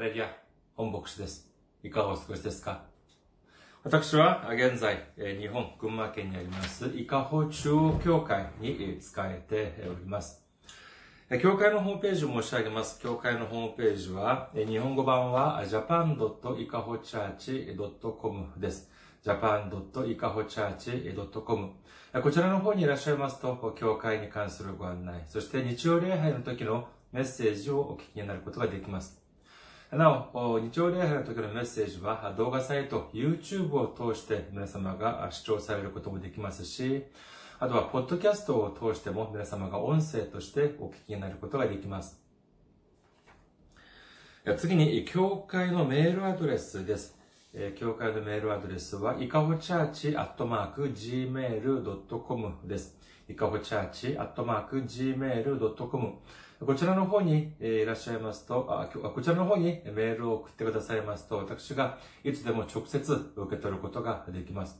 ハレリア、本牧師です。いかがお過ごしですか？私は現在、日本群馬県にあります、伊香保中央教会に使えております。教会のホームページを申し上げます。教会のホームページは、日本語版は japan.ikahochurch.com です。japan.ikahochurch.com こちらの方にいらっしゃいますと、教会に関するご案内、そして日曜礼拝の時のメッセージをお聞きになることができます。なお、日曜礼拝の時のメッセージは動画サイト、YouTube を通して皆様が視聴されることもできますし、あとは、ポッドキャストを通しても皆様が音声としてお聞きになることができます。次に、教会のメールアドレスです。教会のメールアドレスは、いかほチャーチアットマーク gmail.com です。いかほチャーチアットマーク gmail.com こちらの方にいらっしゃいますと、こちらの方にメールを送ってくださいますと、私がいつでも直接受け取ることができます。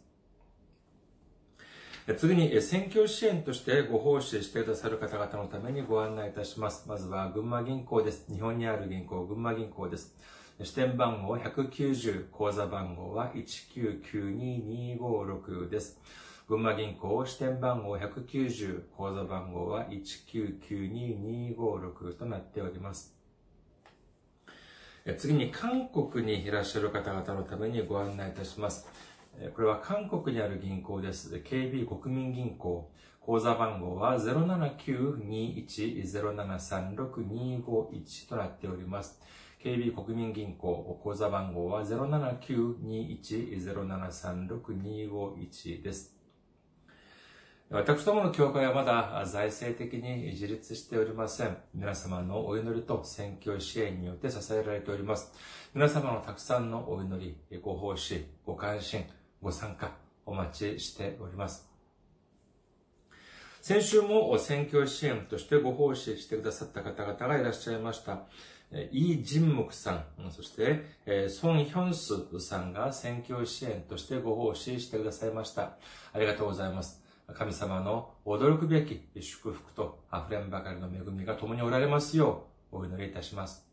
次に、選挙支援としてご奉仕してくださる方々のためにご案内いたします。まずは、群馬銀行です。日本にある銀行、群馬銀行です。支店番号190、口座番号は1992256です。群馬銀行支店番号190、口座番号は1992256となっております。次に、韓国にいらっしゃる方々のためにご案内いたします。これは韓国にある銀行です。KB 国民銀行。口座番号は079-21-0736-251となっております。KB 国民銀行。口座番号は079-21-0736-251です。私どもの教会はまだ財政的に自立しておりません。皆様のお祈りと選挙支援によって支えられております。皆様のたくさんのお祈り、ご奉仕、ご関心、ご参加お待ちしております。先週も選挙支援としてご奉仕してくださった方々がいらっしゃいました。イ・ジンムクさん、そしてソン・ヒョンスさんが選挙支援としてご奉仕してくださいました。ありがとうございます。神様の驚くべき祝福と溢れんばかりの恵みが共におられますようお祈りいたします。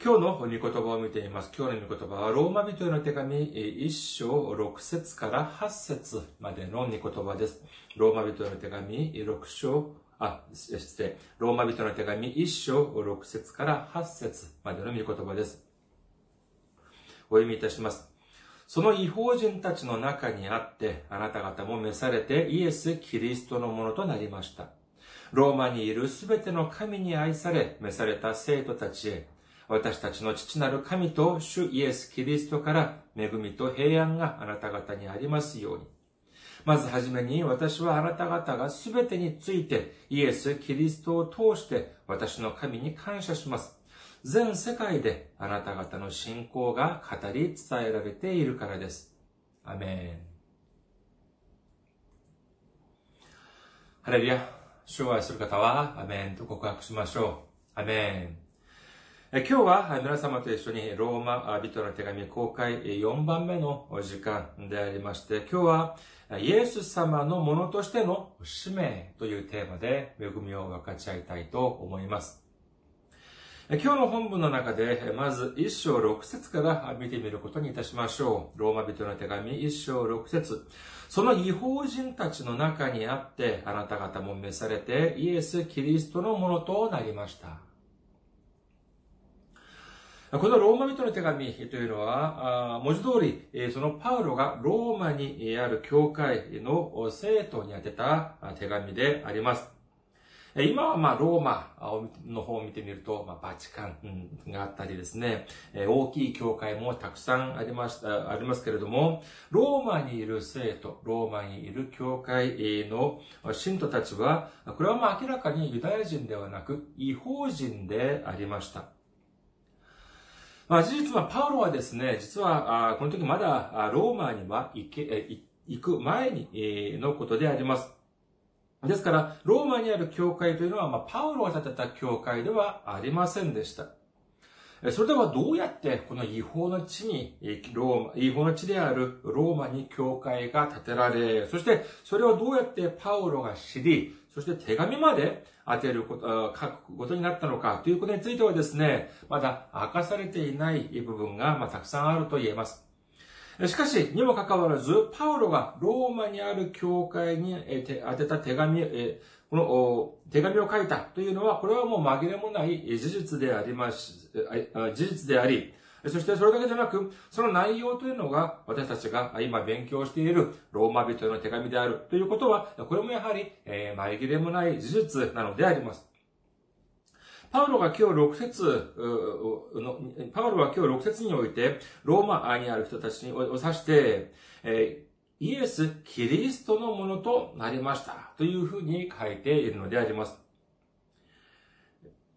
今日の御言葉を見ています。今日の御言葉は、ローマ人への手紙1章6節から8節までの御言葉です。ローマ人への手紙6章、あ、失礼、ローマ人の手紙1章6節から8節までの御言葉です。お読みいたします。その違法人たちの中にあって、あなた方も召されてイエス・キリストのものとなりました。ローマにいるすべての神に愛され、召された生徒たちへ、私たちの父なる神と主イエス・キリストから恵みと平安があなた方にありますように。まずはじめに私はあなた方がすべてについてイエス・キリストを通して私の神に感謝します。全世界であなた方の信仰が語り伝えられているからです。アメン。ハレルヤ。主を愛する方は、アメンと告白しましょう。アメン。今日は皆様と一緒にローマ人の手紙公開4番目の時間でありまして、今日はイエス様のものとしての使命というテーマで恵みを分かち合いたいと思います。今日の本文の中で、まず1章6節から見てみることにいたしましょう。ローマ人の手紙1章6節その違法人たちの中にあって、あなた方も召されてイエス・キリストのものとなりました。このローマ人の手紙というのは、文字通り、そのパウロがローマにある教会の生徒に宛てた手紙であります。今はまあローマの方を見てみると、まあ、バチカンがあったりですね、大きい教会もたくさんありました、ありますけれども、ローマにいる生徒、ローマにいる教会の信徒たちは、これはまあ明らかにユダヤ人ではなく、違法人でありました。まあ、事実はパウロはですね、実は、この時まだローマには行け、行く前にのことであります。ですから、ローマにある教会というのは、まあ、パウロが建てた教会ではありませんでした。それではどうやってこの違法の地に、ローマ、違法の地であるローマに教会が建てられ、そしてそれをどうやってパウロが知り、そして手紙まで当てること、書くことになったのかということについてはですね、まだ明かされていない部分が、ま、たくさんあると言えます。しかし、にもかかわらず、パウロがローマにある教会に当てた手紙、この手紙を書いたというのは、これはもう紛れもない事実であります、事実であり、そしてそれだけでなく、その内容というのが私たちが今勉強しているローマ人の手紙であるということは、これもやはり、え、紛れもない事実なのであります。パウロが今日6節、パウロは今日6節において、ローマにある人たちを指して、え、イエス・キリストのものとなりましたというふうに書いているのであります。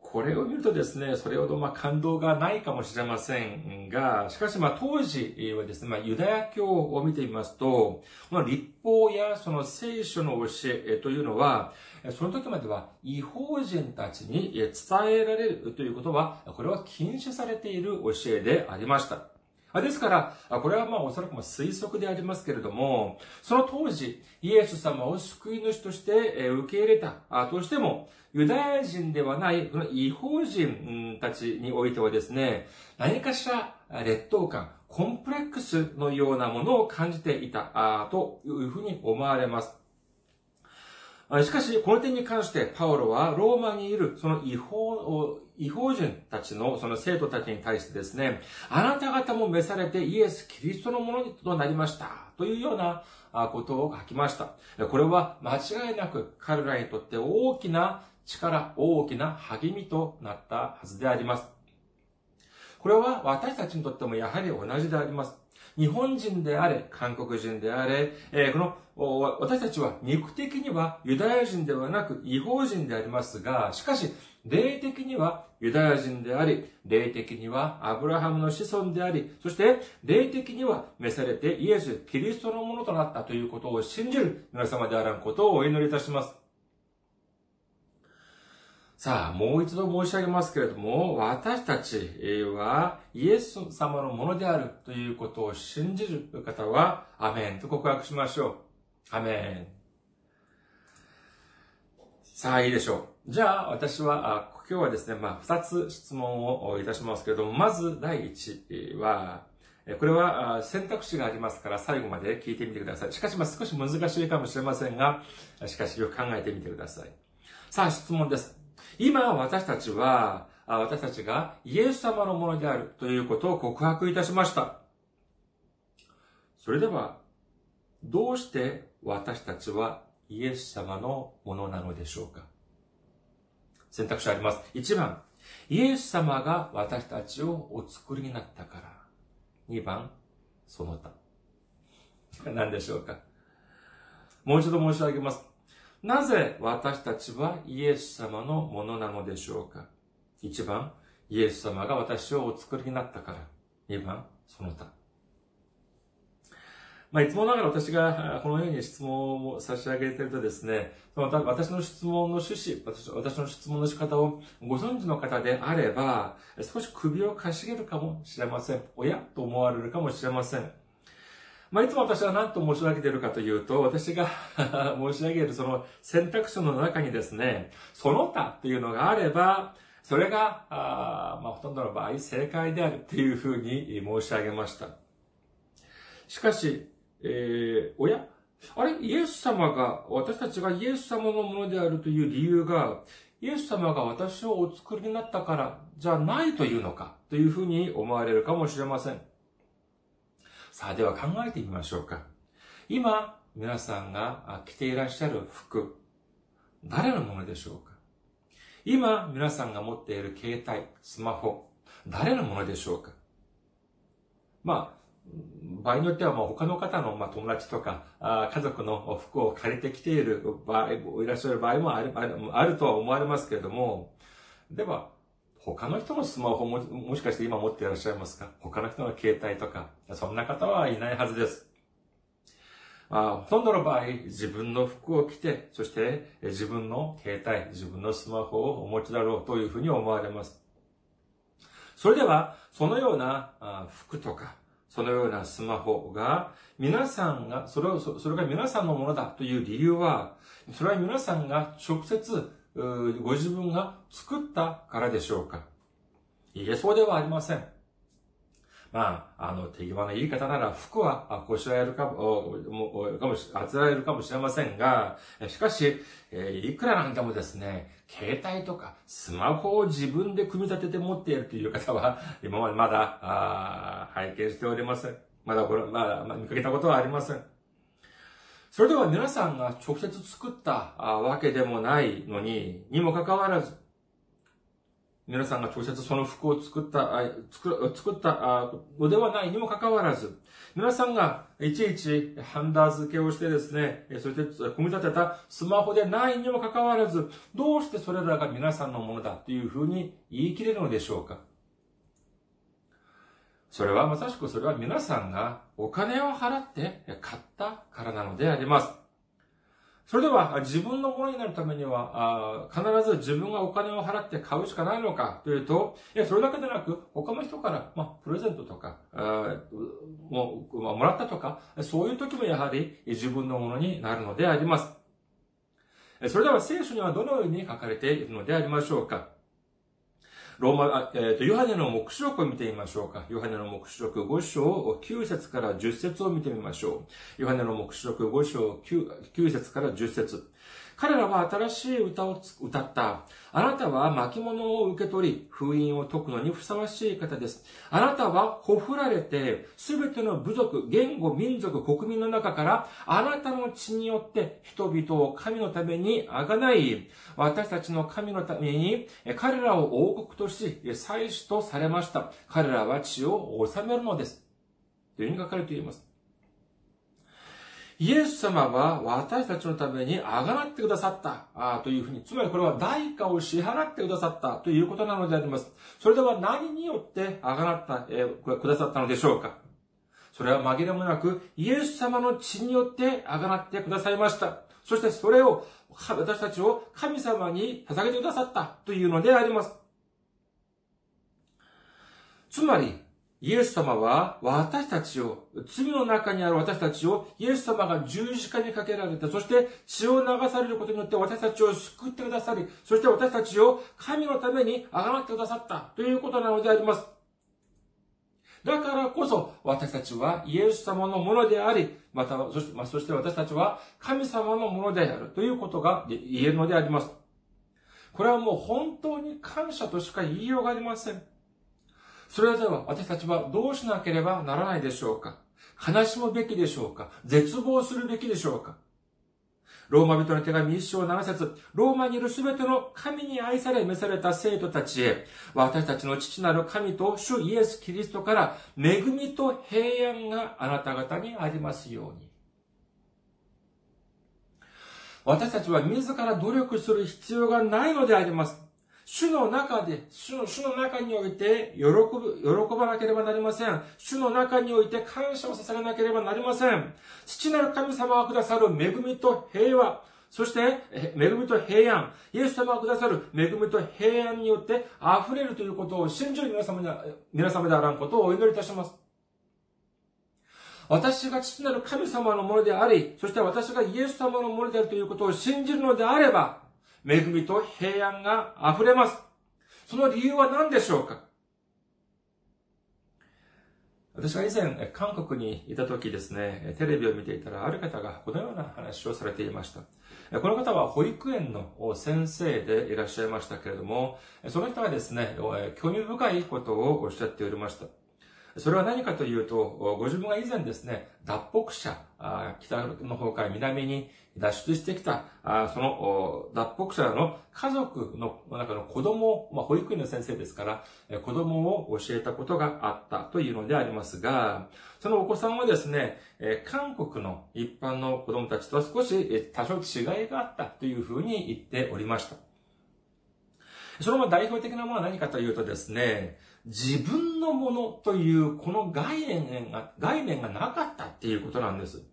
これを見るとですね、それほどま感動がないかもしれませんが、しかしま当時はですね、まユダヤ教を見てみますと、この立法やその聖書の教えというのは、その時までは違法人たちに伝えられるということは、これは禁止されている教えでありました。ですから、これはまあおそらくも推測でありますけれども、その当時、イエス様を救い主として受け入れたとしても、ユダヤ人ではない、この違法人たちにおいてはですね、何かしら劣等感、コンプレックスのようなものを感じていたというふうに思われます。しかし、この点に関して、パウロはローマにいる、その違法、違法人たちの、その生徒たちに対してですね、あなた方も召されてイエス・キリストのものとなりました。というようなことを書きました。これは間違いなく彼らにとって大きな力、大きな励みとなったはずであります。これは私たちにとってもやはり同じであります。日本人であれ、韓国人であれ、えー、この、私たちは肉的にはユダヤ人ではなく違法人でありますが、しかし、霊的にはユダヤ人であり、霊的にはアブラハムの子孫であり、そして霊的には召されてイエス、キリストのものとなったということを信じる皆様であらんことをお祈りいたします。さあ、もう一度申し上げますけれども、私たちはイエス様のものであるということを信じる方は、アメンと告白しましょう。アメン。さあ、いいでしょう。じゃあ、私は、今日はですね、まあ、二つ質問をいたしますけれども、まず第一は、これは選択肢がありますから最後まで聞いてみてください。しかし、まあ、少し難しいかもしれませんが、しかしよく考えてみてください。さあ、質問です。今私たちは、私たちがイエス様のものであるということを告白いたしました。それでは、どうして私たちはイエス様のものなのでしょうか選択肢あります。1番、イエス様が私たちをお作りになったから。2番、その他。何でしょうかもう一度申し上げます。なぜ私たちはイエス様のものなのでしょうか？一番、イエス様が私をお作りになったから。二番、その他。まあ、いつもながら私がこのように質問を差し上げているとですね、私の質問の趣旨、私の質問の仕方をご存知の方であれば、少し首をかしげるかもしれません。おやと思われるかもしれません。まあ、いつも私は何と申し上げているかというと、私が 申し上げるその選択肢の中にですね、その他っていうのがあれば、それが、あまあ、ほとんどの場合正解であるっていうふうに申し上げました。しかし、えー、おや？あれ？イエス様が、私たちがイエス様のものであるという理由が、イエス様が私をお作りになったからじゃないというのかというふうに思われるかもしれません。さあ、では考えてみましょうか。今、皆さんが着ていらっしゃる服、誰のものでしょうか？今、皆さんが持っている携帯、スマホ、誰のものでしょうか？まあ、場合によってはもう他の方の、まあ、友達とかあ家族の服を借りてきている場合、いらっしゃる場合もあるあるとは思われますけれども、では、他の人のスマホも、もしかして今持っていらっしゃいますか？他の人の携帯とか、そんな方はいないはずです。まあ、ほとんどの場合、自分の服を着て、そして自分の携帯、自分のスマホをお持ちだろうというふうに思われます。それでは、そのような服とか、そのようなスマホが、皆さんが、それを、それが皆さんのものだという理由は、それは皆さんが直接ご自分が作ったからでしょうかいえ、そうではありません。まあ、あの、手際の言い方なら服はこしらえるかも、かもし、あつらえるかもしれませんが、しかし、えいくらなんでもですね、携帯とかスマホを自分で組み立てて持っているという方は、今までまだ、あ拝見しておりません。まだこれ、まだ、まあ、見かけたことはありません。それでは皆さんが直接作ったわけでもないのに、にもかかわらず、皆さんが直接その服を作った、作作ったのではないにもかかわらず、皆さんがいちいちハンダ付けをしてですね、そして組み立てたスマホでないにもかかわらず、どうしてそれらが皆さんのものだというふうに言い切れるのでしょうか？それはまさしくそれは皆さんがお金を払って買ったからなのであります。それでは、自分のものになるためには、必ず自分がお金を払って買うしかないのかというと、いや、それだけでなく、他の人から、まあ、プレゼントとか、もまあ、もらったとか、そういう時もやはり自分のものになるのであります。それでは聖書にはどのように書かれているのでありましょうかローマ、えっ、ー、と、ヨハネの目視録を見てみましょうか。ヨハネの目視録5章9節から10節を見てみましょう。ヨハネの目視録5章 9, 9節から10節彼らは新しい歌を歌った。あなたは巻物を受け取り、封印を解くのにふさわしい方です。あなたはほふられて、すべての部族、言語、民族、国民の中から、あなたの血によって人々を神のためにあがない。私たちの神のために、彼らを王国とし、祭司とされました。彼らは血を治めるのです。というふうに書かれています。イエス様は私たちのためにあがなってくださったあというふうに、つまりこれは代価を支払ってくださったということなのであります。それでは何によってあがなった、えー、くださったのでしょうかそれは紛れもなく、イエス様の血によってあがなってくださいました。そしてそれを、私たちを神様に捧げてくださったというのであります。つまり、イエス様は私たちを、罪の中にある私たちを、イエス様が十字架にかけられて、そして血を流されることによって私たちを救ってくださり、そして私たちを神のためにあがってくださったということなのであります。だからこそ私たちはイエス様のものであり、また、そして、まあ、そして私たちは神様のものであるということが言えるのであります。これはもう本当に感謝としか言いようがありません。それでは私たちはどうしなければならないでしょうか？悲しむべきでしょうか？絶望するべきでしょうか？ローマ人の手紙一章七節。ローマにいるすべての神に愛され召された生徒たちへ、私たちの父なる神と主イエス・キリストから恵みと平安があなた方にありますように。私たちは自ら努力する必要がないのであります。主の中で、主の、主の中において、喜ぶ、喜ばなければなりません。主の中において感謝を捧げなければなりません。父なる神様がくださる恵みと平和、そして、恵みと平安、イエス様がくださる恵みと平安によって溢れるということを信じる皆様に皆様であらんことをお祈りいたします。私が父なる神様のものであり、そして私がイエス様のものであるということを信じるのであれば、恵みと平安が溢れます。その理由は何でしょうか？私が以前、韓国にいた時ですね、テレビを見ていたら、ある方がこのような話をされていました。この方は保育園の先生でいらっしゃいましたけれども、その人はですね、興味深いことをおっしゃっておりました。それは何かというと、ご自分が以前ですね、脱北者、北の方から南に脱出してきた、その脱北者の家族の中の子供、まあ、保育園の先生ですから、子供を教えたことがあったというのでありますが、そのお子さんはですね、韓国の一般の子供たちとは少し多少違いがあったというふうに言っておりました。その代表的なものは何かというとですね、自分のものというこの概念が、概念がなかったっていうことなんです。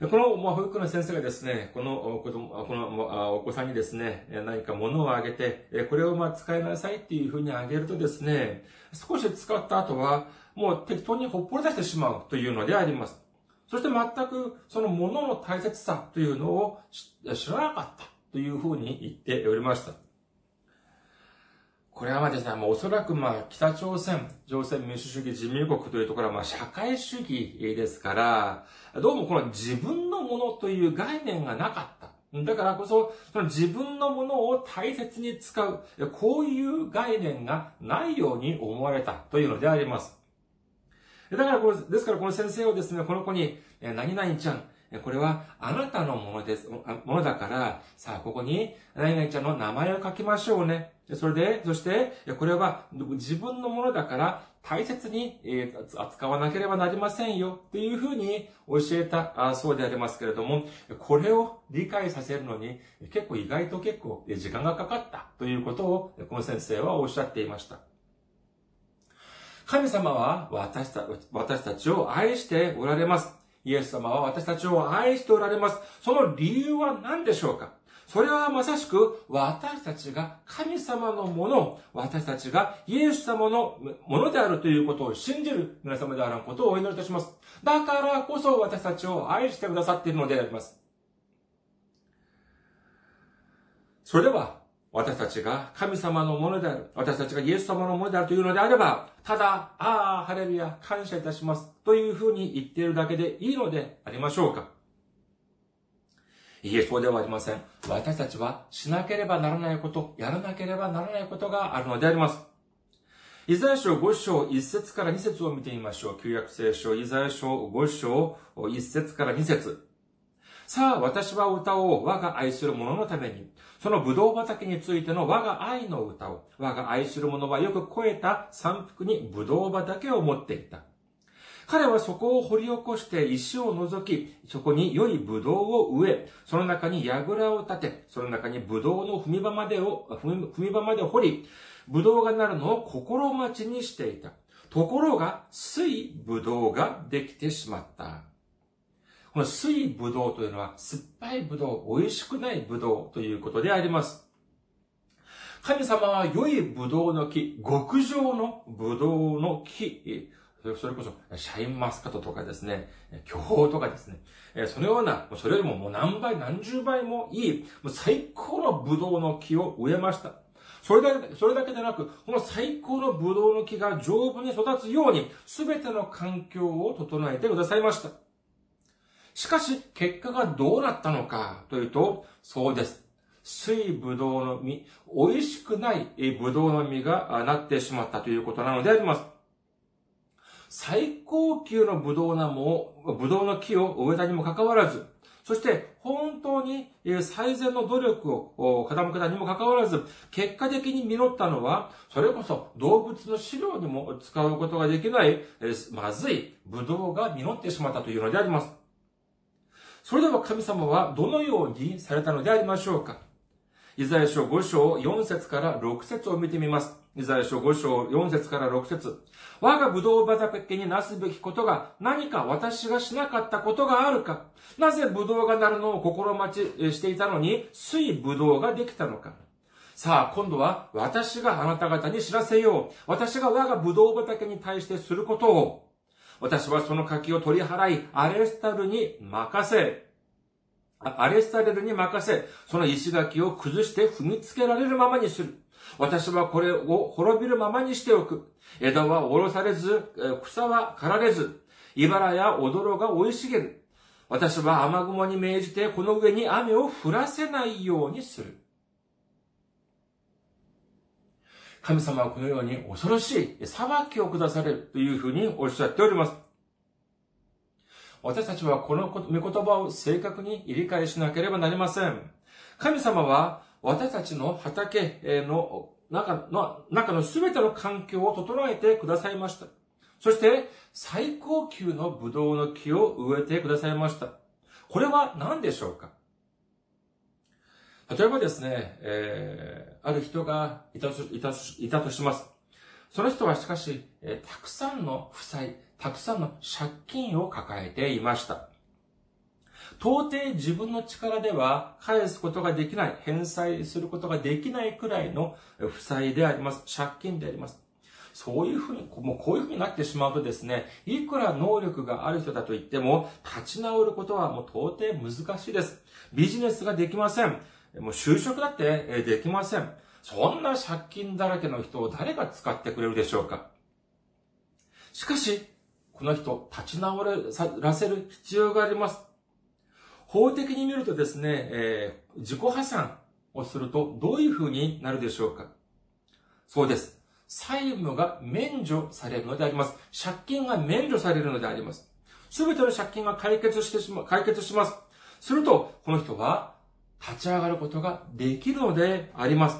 この、まあ、保育の先生がですね、この子供、このお子さんにですね、何か物をあげて、これをまあ使いなさいっていうふうにあげるとですね、少し使った後は、もう適当にほっぽり出してしまうというのであります。そして全くその物の大切さというのを知らなかったというふうに言っておりました。これはまあですね、もうおそらくまあ北朝鮮、朝鮮民主主義人民国というところはまあ社会主義ですから、どうもこの自分のものという概念がなかった。だからこそ、その自分のものを大切に使う、こういう概念がないように思われたというのであります。だからこれ、ですからこの先生はですね、この子に、何々ちゃん、これはあなたのものです、ものだから、さあ、ここに、何々ちゃんの名前を書きましょうね。それで、そして、これは自分のものだから、大切に扱わなければなりませんよ、っていうふうに教えたそうでありますけれども、これを理解させるのに、結構意外と結構時間がかかったということを、この先生はおっしゃっていました。神様は私た私たちを愛しておられます。イエス様は私たちを愛しておられます。その理由は何でしょうか？それはまさしく私たちが神様のもの、私たちがイエス様のものであるということを信じる皆様であることをお祈りいたします。だからこそ私たちを愛してくださっているのであります。それでは私たちが神様のものである。私たちがイエス様のものであるというのであれば、ただ、ああ、ハレルヤ、感謝いたします。というふうに言っているだけでいいのでありましょうか。いえ、そうではありません。私たちはしなければならないこと、やらなければならないことがあるのであります。イザヤ書5章1節から2節を見てみましょう。旧約聖書、イザヤ書5章1節から2節さあ、私は歌おう。我が愛する者のために。その葡萄畑についての我が愛の歌を。我が愛する者はよく超えた山腹に葡萄畑を持っていた。彼はそこを掘り起こして石を除き、そこに良い葡萄を植え、その中に櫓を立て、その中に葡萄の踏み場までを、踏み場まで掘り、葡萄がなるのを心待ちにしていた。ところが、水葡萄ができてしまった。この水ぶどうというのは酸っぱいぶどう、美味しくないぶどうということであります。神様は良いぶどうの木、極上のぶどうの木、それこそ、シャインマスカットとかですね、巨峰とかですね、そのような、それよりももう何倍、何十倍もいい、もう最高のブドウの木を植えました。それだけ、それだけでなく、この最高のブドウの木が丈夫に育つように、すべての環境を整えてくださいました。しかし、結果がどうなったのかというと、そうです。水ぶどうの実、美味しくないぶどうの実がなってしまったということなのであります。最高級のぶどうなも、ぶどうの木を植えたにもかかわらず、そして本当に最善の努力を傾けたにもかかわらず、結果的に実ったのは、それこそ動物の飼料にも使うことができない、まずいぶどうが実ってしまったというのであります。それでは神様はどのようにされたのでありましょうか？イザヤ書5章4節から6節を見てみます。イザヤ書5章4節から6節我がブドウ畑になすべきことが何か私がしなかったことがあるかなぜブドウがなるのを心待ちしていたのに水ブドウができたのかさあ、今度は私があなた方に知らせよう。私が我がブドウ畑に対してすることを。私はその柿を取り払い、アレスタルに任せ、アレスタレルに任せ、その石垣を崩して踏みつけられるままにする。私はこれを滅びるままにしておく。枝は下ろされず、草は刈られず、茨や踊が生い茂る。私は雨雲に命じてこの上に雨を降らせないようにする。神様はこのように恐ろしい裁きを下されるというふうにおっしゃっております。私たちはこの御言葉を正確に理解しなければなりません。神様は私たちの畑の中の中の全ての環境を整えてくださいました。そして、最高級のブドウの木を植えてくださいました。これは何でしょうか？例えばですね、えー、ある人がいたとします。その人はしかし、えー、たくさんの負債、たくさんの借金を抱えていました。到底自分の力では返すことができない、返済することができないくらいの負債であります。借金であります。そういうふうに、もうこういうふうになってしまうとですね、いくら能力がある人だと言っても、立ち直ることはもう到底難しいです。ビジネスができません。もう就職だってできません。そんな借金だらけの人を誰が使ってくれるでしょうかしかし、この人、立ち直らせる必要があります。法的に見るとですね、えー、自己破産をするとどういう風になるでしょうかそうです。債務が免除されるのであります。借金が免除されるのであります。すべての借金が解決してしま、解決します。すると、この人は立ち上がることができるのであります。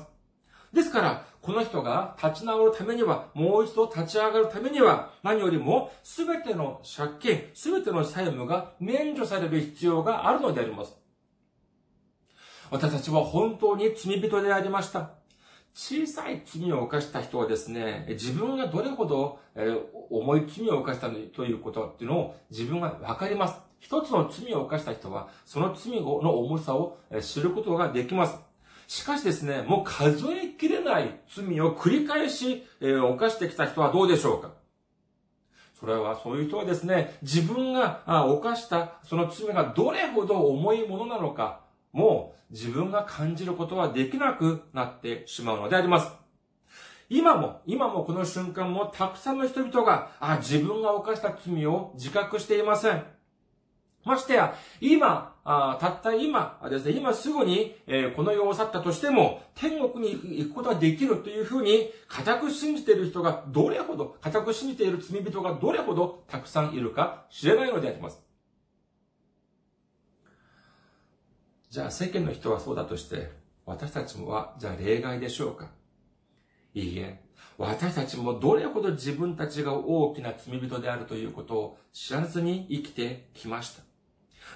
ですから、この人が立ち直るためには、もう一度立ち上がるためには、何よりも、すべての借金、すべての債務が免除される必要があるのであります。私たちは本当に罪人でありました。小さい罪を犯した人はですね、自分がどれほどえ重い罪を犯したということっていうのを自分がわかります。一つの罪を犯した人は、その罪の重さを知ることができます。しかしですね、もう数えきれない罪を繰り返し、え犯してきた人はどうでしょうか？それは、そういう人はですね、自分が犯したその罪がどれほど重いものなのか、もう自分が感じることはできなくなってしまうのであります。今も、今もこの瞬間もたくさんの人々が、あ、自分が犯した罪を自覚していません。ましてや、今、あたった今ですね、今すぐに、えー、この世を去ったとしても、天国に行くことができるというふうに、固く信じている人がどれほど、固く信じている罪人がどれほどたくさんいるか知れないのであります。じゃあ世間の人はそうだとして、私たちもは、じゃあ例外でしょうかいいえ、私たちもどれほど自分たちが大きな罪人であるということを知らずに生きてきました。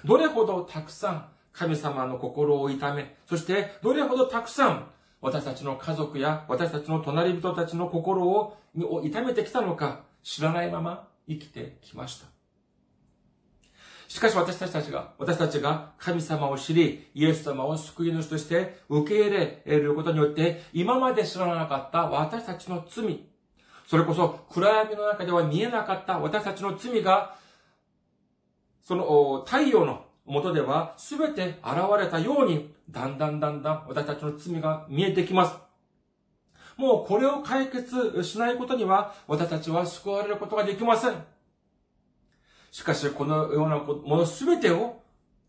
どれほどたくさん神様の心を痛め、そしてどれほどたくさん私たちの家族や私たちの隣人たちの心を痛めてきたのか知らないまま生きてきました。しかし私たちが、私たちが神様を知り、イエス様を救い主として受け入れることによって、今まで知らなかった私たちの罪、それこそ暗闇の中では見えなかった私たちの罪がその太陽の元では全て現れたように、だんだんだんだん私たちの罪が見えてきます。もうこれを解決しないことには、私たちは救われることができません。しかし、このようなものすべてを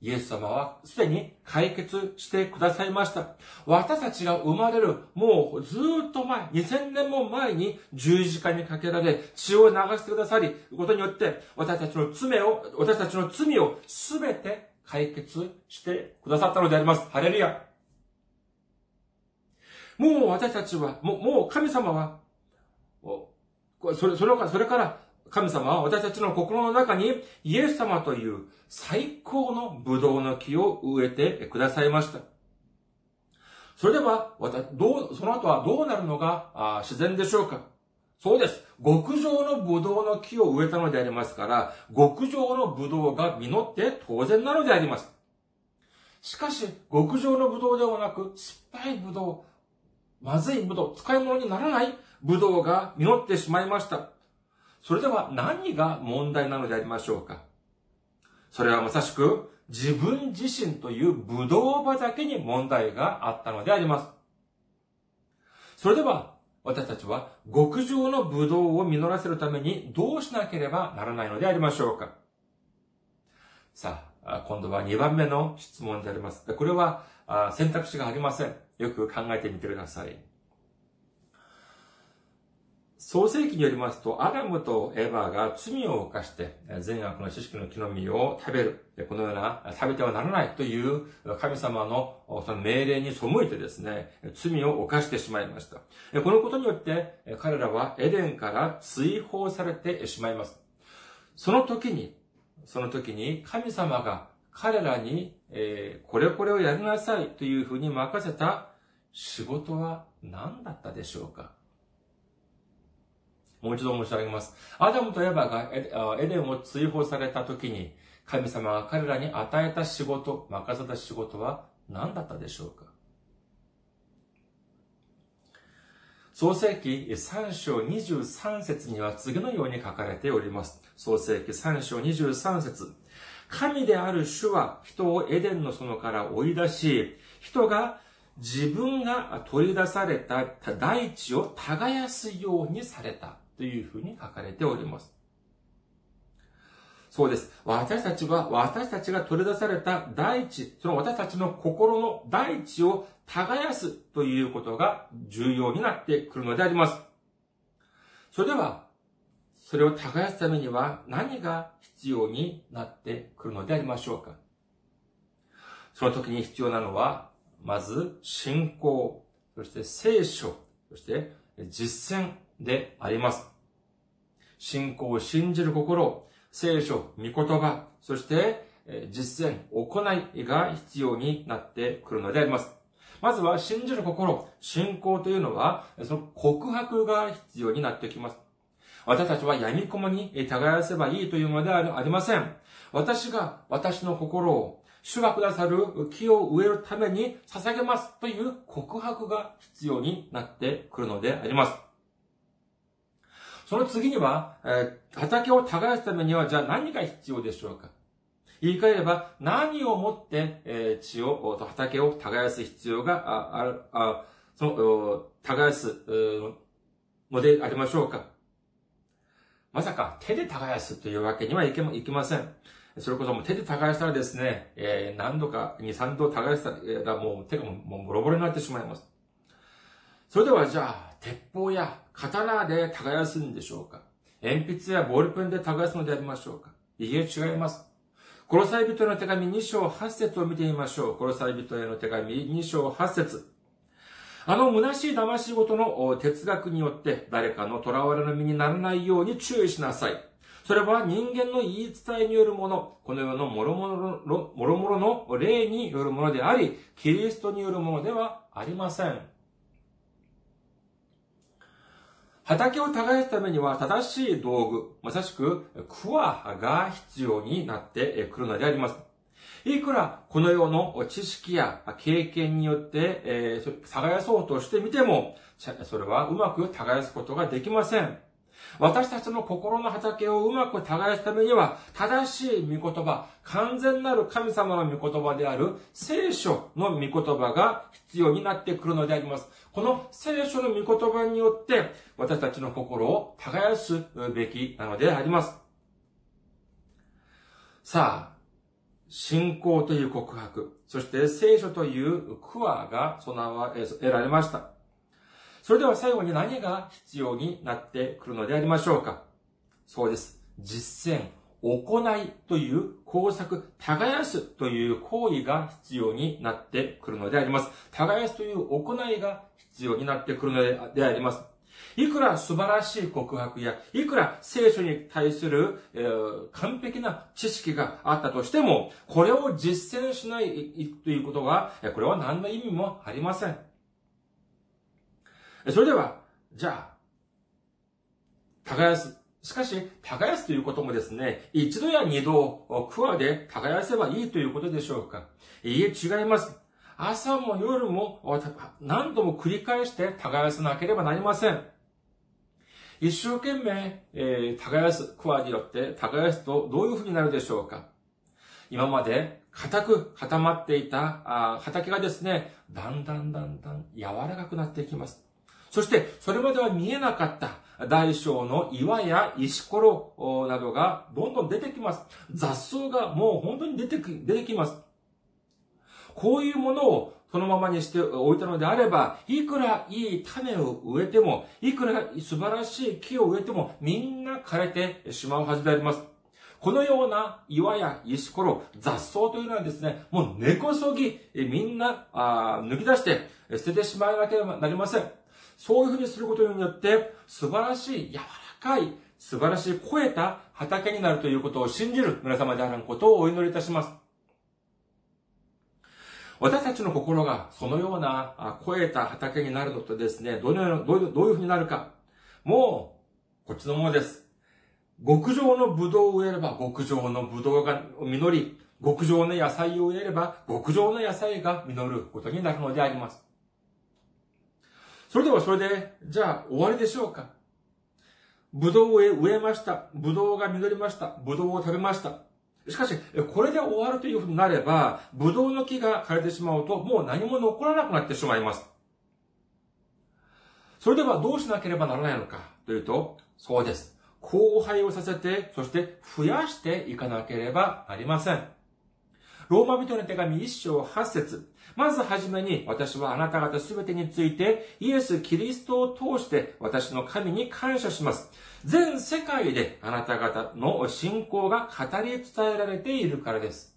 イエス様はすでに解決してくださいました。私たちが生まれる、もうずっと前、2000年も前に十字架にかけられ、血を流してくださり、ことによって、私たちの罪を、私たちの罪をすべて解決してくださったのであります。ハレルヤ。もう私たちは、もう、もう神様は、それ、それから、それから神様は私たちの心の中にイエス様という最高のブドウの木を植えてくださいました。それでは、どう、その後はどうなるのが自然でしょうか？そうです。極上のブドウの木を植えたのでありますから、極上のブドウが実って当然なのであります。しかし、極上のブドウではなく、酸っぱいブドウ、まずいブドウ、使い物にならないブドウが実ってしまいました。それでは何が問題なのでありましょうか？それはまさしく自分自身というブドウ畑に問題があったのであります。それでは私たちは極上のブドウを実らせるためにどうしなければならないのでありましょうか？さあ、今度は2番目の質問であります。これは選択肢がありません。よく考えてみてください。創世記によりますと、アダムとエヴァが罪を犯して、善悪の知識の木の実を食べる。このような、食べてはならないという神様の命令に背いてですね、罪を犯してしまいました。このことによって、彼らはエデンから追放されてしまいます。その時に、その時に神様が彼らに、これこれをやりなさいというふうに任せた仕事は何だったでしょうか？もう一度申し上げます。アダムとエバがエデンを追放された時に、神様が彼らに与えた仕事、任せた仕事は何だったでしょうか創世記3章23節には次のように書かれております。創世記3章23節神である主は人をエデンの園から追い出し、人が自分が取り出された大地を耕すようにされたというふうに書かれております。そうです。私たちは、私たちが取り出された大地、その私たちの心の大地を耕すということが重要になってくるのであります。それでは、それを耕すためには何が必要になってくるのでありましょうかその時に必要なのは、まず、信仰、そして聖書、そして実践であります。信仰を信じる心、聖書、御言葉、そして実践、行いが必要になってくるのであります。まずは信じる心、信仰というのは、その告白が必要になってきます。私たちは闇雲に耕せばいいというのではありません。私が私の心を主がくださる木を植えるために捧げますという告白が必要になってくるのであります。その次には、えー、畑を耕すためには、じゃあ何が必要でしょうか？言い換えれば、何をもって、えー、地を、畑を耕す必要があ、ある、あ、その、耕す、のでありましょうか？まさか手で耕すというわけにはいけもいきません。それこそもう手で耕したらですね、えー、何度か、二、三度耕したらもう手がもうボロボロになってしまいます。それではじゃあ、鉄砲や刀で耕すんでしょうか？鉛筆やボールペンで耕すのでありましょうか？いいえ、違います。殺され人の手紙2章8節を見てみましょう。殺され人への手紙2章8節あの虚しい騙し事の哲学によって誰かの囚われの身にならないように注意しなさい。それは人間の言い伝えによるもの、この世の諸々の、諸々の霊によるものであり、キリストによるものではありません。畑を耕すためには正しい道具、まさしく、クワが必要になってくるのであります。いくらこの世の知識や経験によって、えー、耕そうとしてみても、それはうまく耕すことができません。私たちの心の畑をうまく耕すためには、正しい御言葉、完全なる神様の御言葉である聖書の御言葉が必要になってくるのであります。この聖書の御言葉によって、私たちの心を耕すべきなのであります。さあ、信仰という告白、そして聖書というクワが備わ、得られました。それでは最後に何が必要になってくるのでありましょうか？そうです。実践、行いという工作、耕すという行為が必要になってくるのであります。耕すという行いが必要になってくるのであります。いくら素晴らしい告白や、いくら聖書に対する、えー、完璧な知識があったとしても、これを実践しないということが、これは何の意味もありません。それでは、じゃあ、耕す。しかし、耕すということもですね、一度や二度、桑で耕せばいいということでしょうかいいえ、違います。朝も夜も何度も繰り返して耕さなければなりません。一生懸命、えー、耕す、桑によって耕すとどういうふうになるでしょうか今まで固く固まっていたあ畑がですね、だんだんだんだん柔らかくなっていきます。そして、それまでは見えなかった大小の岩や石ころなどがどんどん出てきます。雑草がもう本当に出てき、出てきます。こういうものをそのままにしておいたのであれば、いくらいい種を植えても、いくら素晴らしい木を植えても、みんな枯れてしまうはずであります。このような岩や石ころ、雑草というのはですね、もう根こそぎ、みんなあ抜き出して捨ててしまわなければなりません。そういうふうにすることによって、素晴らしい、柔らかい、素晴らしい、超えた畑になるということを信じる皆様であることをお祈りいたします。私たちの心がそのような超えた畑になるのとですね、どのような、どういうどういうふうになるか。もう、こっちのものです。極上のブドウを植えれば極上のブドウが実り、極上の野菜を植えれば極上の野菜が実ることになるのであります。それではそれで、じゃあ終わりでしょうかブドウを植えました。ブドウが実りました。ブドウを食べました。しかし、これで終わるというふうになれば、ブドウの木が枯れてしまうと、もう何も残らなくなってしまいます。それではどうしなければならないのかというと、そうです。交配をさせて、そして増やしていかなければなりません。ローマ人の手紙一章八節まずはじめに私はあなた方すべてについてイエス・キリストを通して私の神に感謝します。全世界であなた方の信仰が語り伝えられているからです。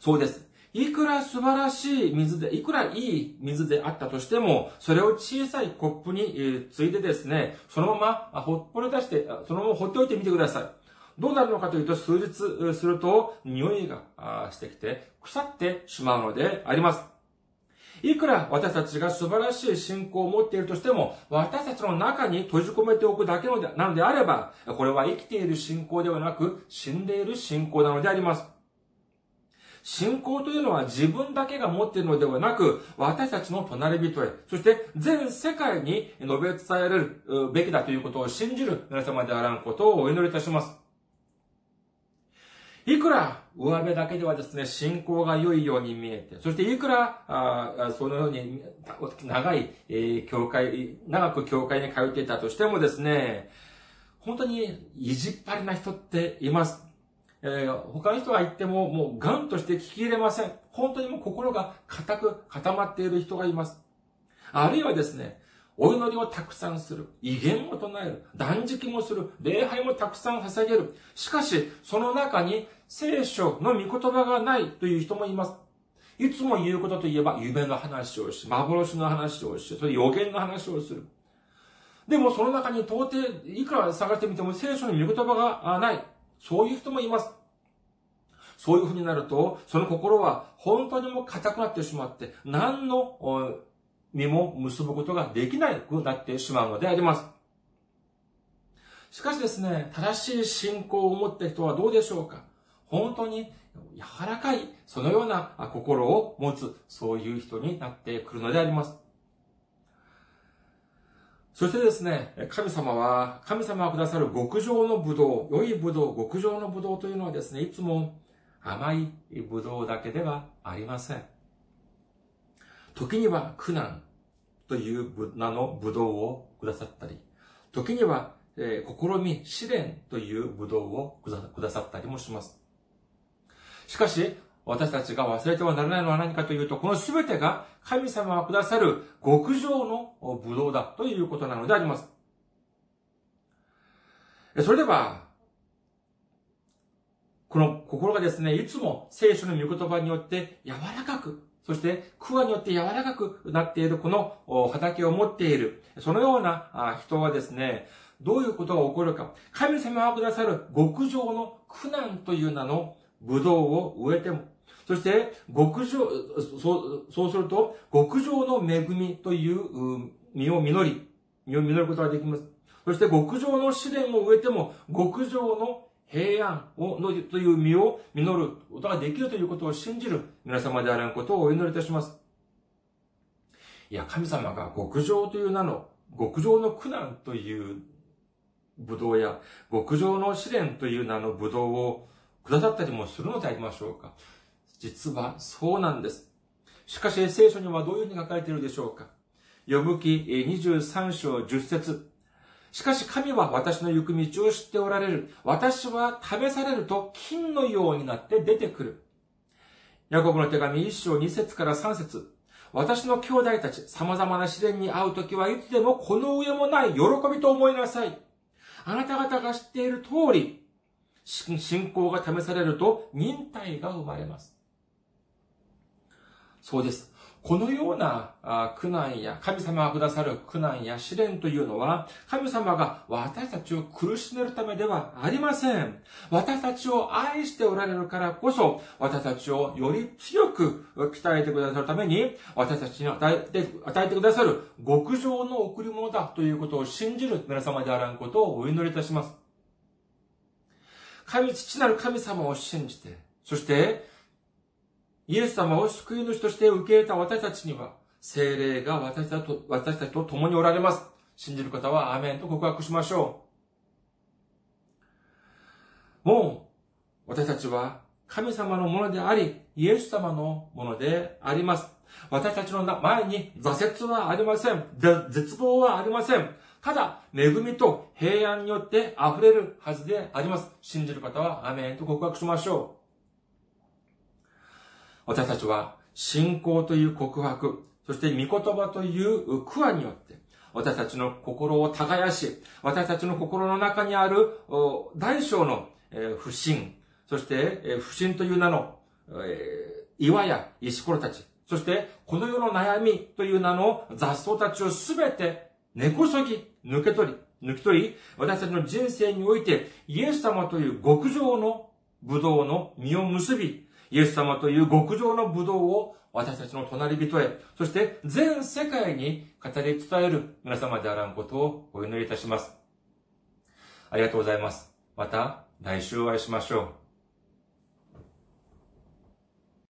そうです。いくら素晴らしい水で、いくらいい水であったとしても、それを小さいコップについでですね、そのままほっぽり出して、そのまま放っておいてみてください。どうなるのかというと、数日すると、匂いがしてきて、腐ってしまうのであります。いくら私たちが素晴らしい信仰を持っているとしても、私たちの中に閉じ込めておくだけのでなのであれば、これは生きている信仰ではなく、死んでいる信仰なのであります。信仰というのは自分だけが持っているのではなく、私たちの隣人へ、そして全世界に述べ伝えられるべきだということを信じる皆様であらんことをお祈りいたします。いくら上辺だけではですね、信仰が良いように見えて、そしていくら、あそのように長い、えー、教会、長く教会に通っていたとしてもですね、本当に意地っ張りな人っています。えー、他の人が言っても、もうガンとして聞き入れません。本当にもう心が固く固まっている人がいます。あるいはですね、お祈りをたくさんする。威厳を唱える。断食もする。礼拝もたくさん捧げる。しかし、その中に聖書の御言葉がないという人もいます。いつも言うことといえば、夢の話をし、幻の話をし、それ予言の話をする。でもその中に到底、いくら探してみても聖書の御言葉がない。そういう人もいます。そういうふうになると、その心は本当にもう硬くなってしまって、何の身も結ぶことができなくなってしまうのであります。しかしですね、正しい信仰を持った人はどうでしょうか？本当に柔らかい、そのような心を持つ、そういう人になってくるのであります。そしてですね、神様は、神様がくださる極上のブドウ、良いブドウ、極上のブドウというのはですね、いつも甘いブドウだけではありません。時には苦難という名のブドウをくださったり、時には、えー、試み、試練というブドウをくださったりもします。しかし、私たちが忘れてはならないのは何かというと、この全てが神様がくださる極上のブドウだということなのであります。それでは、この心がですね、いつも聖書の御言葉によって柔らかく、そしてクワによって柔らかくなっているこの畑を持っている、そのような人はですね、どういうことが起こるか。神様がくださる極上の苦難という名のブドウを植えても、そして、極上、そう、そうすると、極上の恵みという実を実り、実を実ることができます。そして、極上の試練を植えても、極上の平安を、の、という実を実ることができるということを信じる皆様であることをお祈りいたします。いや、神様が極上という名の、極上の苦難というブドウや、極上の試練という名のブドウをくださったりもするのでありましょうか。実はそうなんです。しかし、聖書にはどういうふうに書かれているでしょうか。呼ぶ記23章10節しかし神は私の行く道を知っておられる。私は試されると金のようになって出てくる。ヤコブの手紙1章2節から3節私の兄弟たち、様々な試練に遭うときはいつでもこの上もない喜びと思いなさい。あなた方が知っている通り、信仰が試されると忍耐が生まれます。そうです。このような苦難や、神様がくださる苦難や試練というのは、神様が私たちを苦しめるためではありません。私たちを愛しておられるからこそ、私たちをより強く鍛えてくださるために、私たちに与えて、与えてくださる極上の贈り物だということを信じる皆様であらんことをお祈りいたします。神、父なる神様を信じて、そして、イエス様を救い主として受け入れた私たちには、精霊が私たちと、私たちと共におられます。信じる方はアメンと告白しましょう。もう、私たちは神様のものであり、イエス様のものであります。私たちの前に挫折はありません。絶望はありません。ただ、恵みと平安によって溢れるはずであります。信じる方は、アメンと告白しましょう。私たちは、信仰という告白、そして御言葉というクワによって、私たちの心を耕し、私たちの心の中にある大小の不信、そして不信という名の岩や石ころたち、そしてこの世の悩みという名の雑草たちをすべて根こそぎ抜け取り、抜き取り、私たちの人生においてイエス様という極上のブドウの実を結び、イエス様という極上の武道を私たちの隣人へ、そして全世界に語り伝える皆様であらんことをお祈りいたします。ありがとうございます。また来週お会いしましょう。